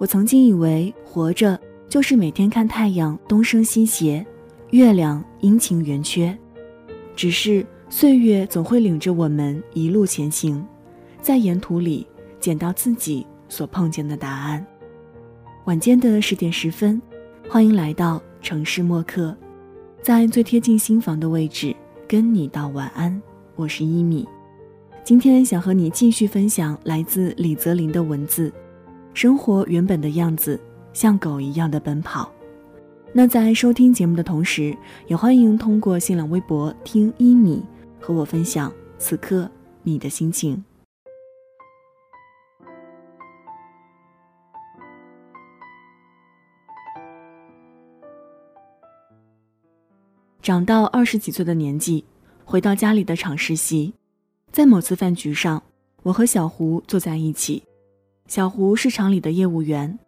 我曾经以为活着就是每天看太阳东升西斜，月亮阴晴圆缺。只是岁月总会领着我们一路前行，在沿途里捡到自己所碰见的答案。晚间的十点十分，欢迎来到城市默客，在最贴近心房的位置跟你道晚安。我是一米，今天想和你继续分享来自李泽林的文字。生活原本的样子，像狗一样的奔跑。那在收听节目的同时，也欢迎通过新浪微博“听一米”和我分享此刻你的心情。长到二十几岁的年纪，回到家里的厂实习，在某次饭局上，我和小胡坐在一起。小胡是厂里的业务员，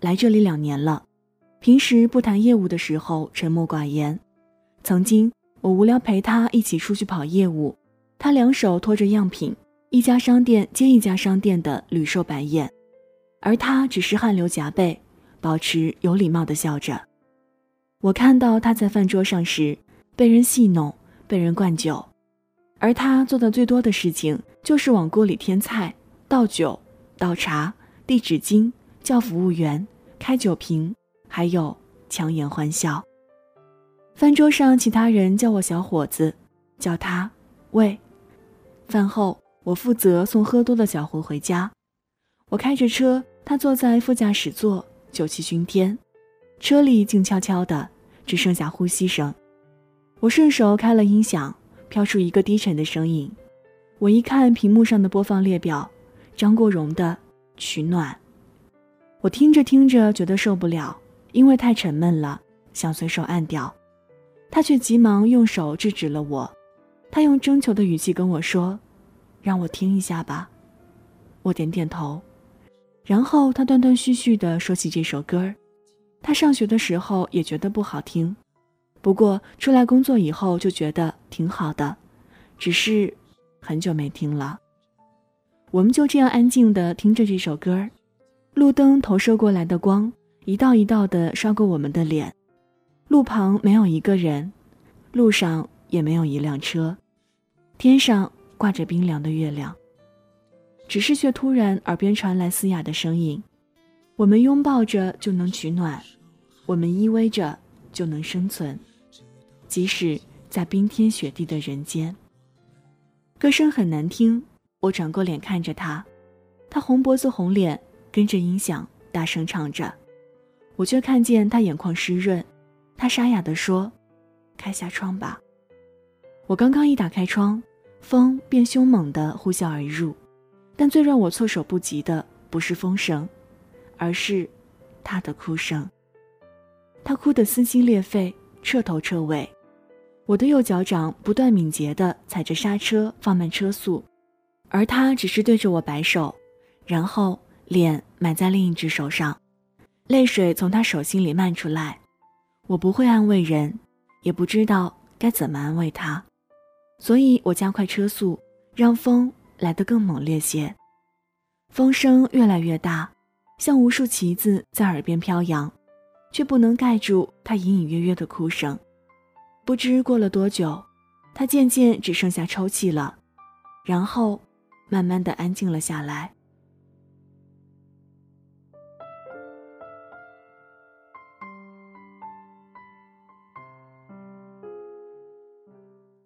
来这里两年了。平时不谈业务的时候沉默寡言。曾经我无聊陪他一起出去跑业务，他两手托着样品，一家商店接一家商店的屡受白眼，而他只是汗流浃背，保持有礼貌的笑着。我看到他在饭桌上时被人戏弄，被人灌酒，而他做的最多的事情就是往锅里添菜、倒酒。倒茶、递纸巾、叫服务员、开酒瓶，还有强颜欢笑。饭桌上，其他人叫我小伙子，叫他喂。饭后，我负责送喝多的小胡回家。我开着车，他坐在副驾驶座，酒气熏天。车里静悄悄的，只剩下呼吸声。我顺手开了音响，飘出一个低沉的声音。我一看屏幕上的播放列表。张国荣的《取暖》，我听着听着觉得受不了，因为太沉闷了，想随手按掉。他却急忙用手制止了我，他用征求的语气跟我说：“让我听一下吧。”我点点头，然后他断断续续地说起这首歌。他上学的时候也觉得不好听，不过出来工作以后就觉得挺好的，只是很久没听了。我们就这样安静地听着这首歌路灯投射过来的光一道一道地刷过我们的脸，路旁没有一个人，路上也没有一辆车，天上挂着冰凉的月亮。只是却突然耳边传来嘶哑的声音：“我们拥抱着就能取暖，我们依偎着就能生存，即使在冰天雪地的人间。”歌声很难听。我转过脸看着他，他红脖子红脸，跟着音响大声唱着，我却看见他眼眶湿润。他沙哑地说：“开下窗吧。”我刚刚一打开窗，风便凶猛地呼啸而入。但最让我措手不及的不是风声，而是他的哭声。他哭得撕心裂肺，彻头彻尾。我的右脚掌不断敏捷地踩着刹车，放慢车速。而他只是对着我摆手，然后脸埋在另一只手上，泪水从他手心里漫出来。我不会安慰人，也不知道该怎么安慰他，所以我加快车速，让风来得更猛烈些。风声越来越大，像无数旗子在耳边飘扬，却不能盖住他隐隐约约的哭声。不知过了多久，他渐渐只剩下抽泣了，然后。慢慢的安静了下来。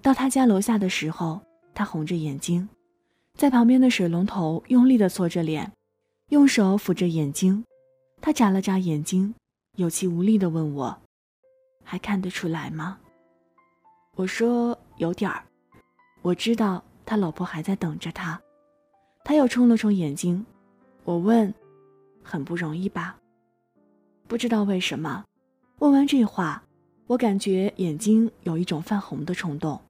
到他家楼下的时候，他红着眼睛，在旁边的水龙头用力的搓着脸，用手抚着眼睛。他眨了眨眼睛，有气无力的问我：“还看得出来吗？”我说：“有点儿。”我知道他老婆还在等着他。他又冲了冲眼睛，我问：“很不容易吧？”不知道为什么，问完这话，我感觉眼睛有一种泛红的冲动。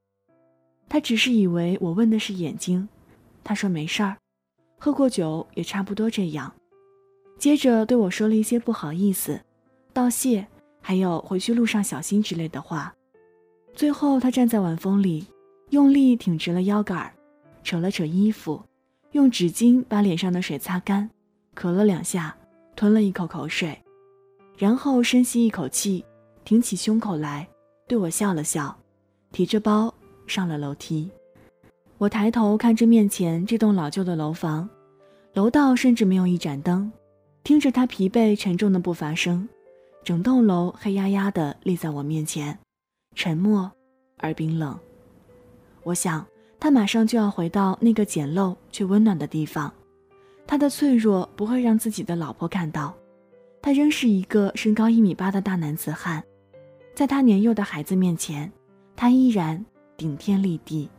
他只是以为我问的是眼睛，他说没事儿，喝过酒也差不多这样。接着对我说了一些不好意思、道谢，还有回去路上小心之类的话。最后，他站在晚风里，用力挺直了腰杆，扯了扯衣服。用纸巾把脸上的水擦干，咳了两下，吞了一口口水，然后深吸一口气，挺起胸口来，对我笑了笑，提着包上了楼梯。我抬头看着面前这栋老旧的楼房，楼道甚至没有一盏灯，听着他疲惫沉重的步伐声，整栋楼黑压压的立在我面前，沉默而冰冷。我想，他马上就要回到那个简陋却温暖的地方。他的脆弱不会让自己的老婆看到，他仍是一个身高一米八的大男子汉，在他年幼的孩子面前，他依然顶天立地。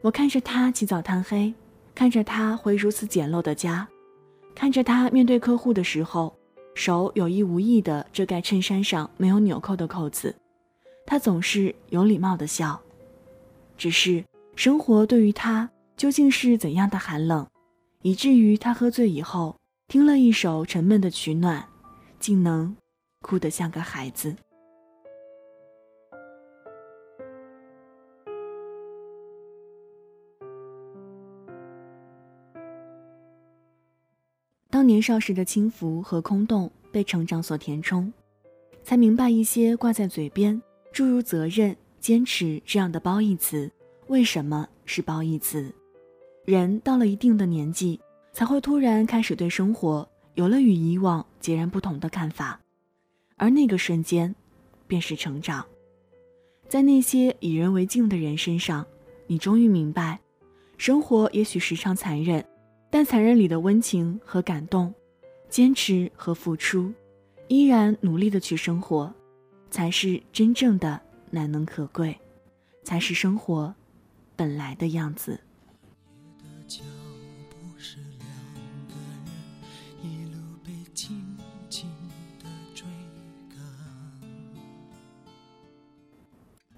我看着他起早贪黑，看着他回如此简陋的家，看着他面对客户的时候，手有意无意地遮盖衬衫上没有纽扣的扣子，他总是有礼貌地笑。只是生活对于他究竟是怎样的寒冷？以至于他喝醉以后，听了一首沉闷的取暖，竟能哭得像个孩子。当年少时的轻浮和空洞被成长所填充，才明白一些挂在嘴边，诸如责任、坚持这样的褒义词，为什么是褒义词。人到了一定的年纪，才会突然开始对生活有了与以往截然不同的看法，而那个瞬间，便是成长。在那些以人为镜的人身上，你终于明白，生活也许时常残忍，但残忍里的温情和感动，坚持和付出，依然努力的去生活，才是真正的难能可贵，才是生活本来的样子。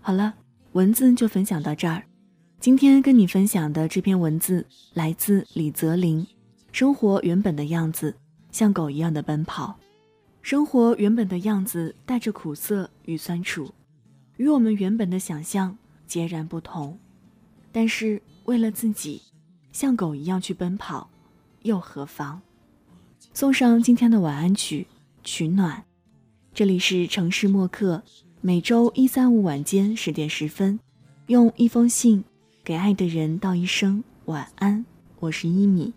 好了，文字就分享到这儿。今天跟你分享的这篇文字来自李泽林。生活原本的样子，像狗一样的奔跑。生活原本的样子带着苦涩与酸楚，与我们原本的想象截然不同。但是为了自己，像狗一样去奔跑，又何妨？送上今天的晚安曲，取暖。这里是城市默客。每周一、三、五晚间十点十分，用一封信给爱的人道一声晚安。我是一米。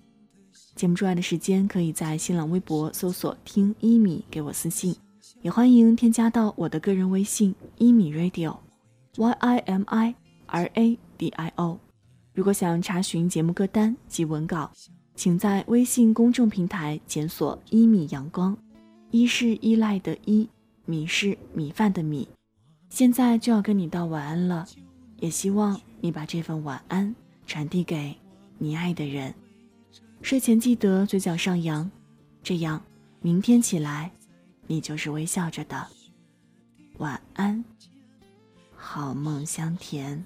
节目之外的时间，可以在新浪微博搜索“听一米”给我私信，也欢迎添加到我的个人微信“一米 radio”，y i m i r a d i o。如果想查询节目歌单及文稿，请在微信公众平台检索“一米阳光”，一是依赖的依。米是米饭的米，现在就要跟你道晚安了，也希望你把这份晚安传递给你爱的人。睡前记得嘴角上扬，这样明天起来你就是微笑着的。晚安，好梦香甜。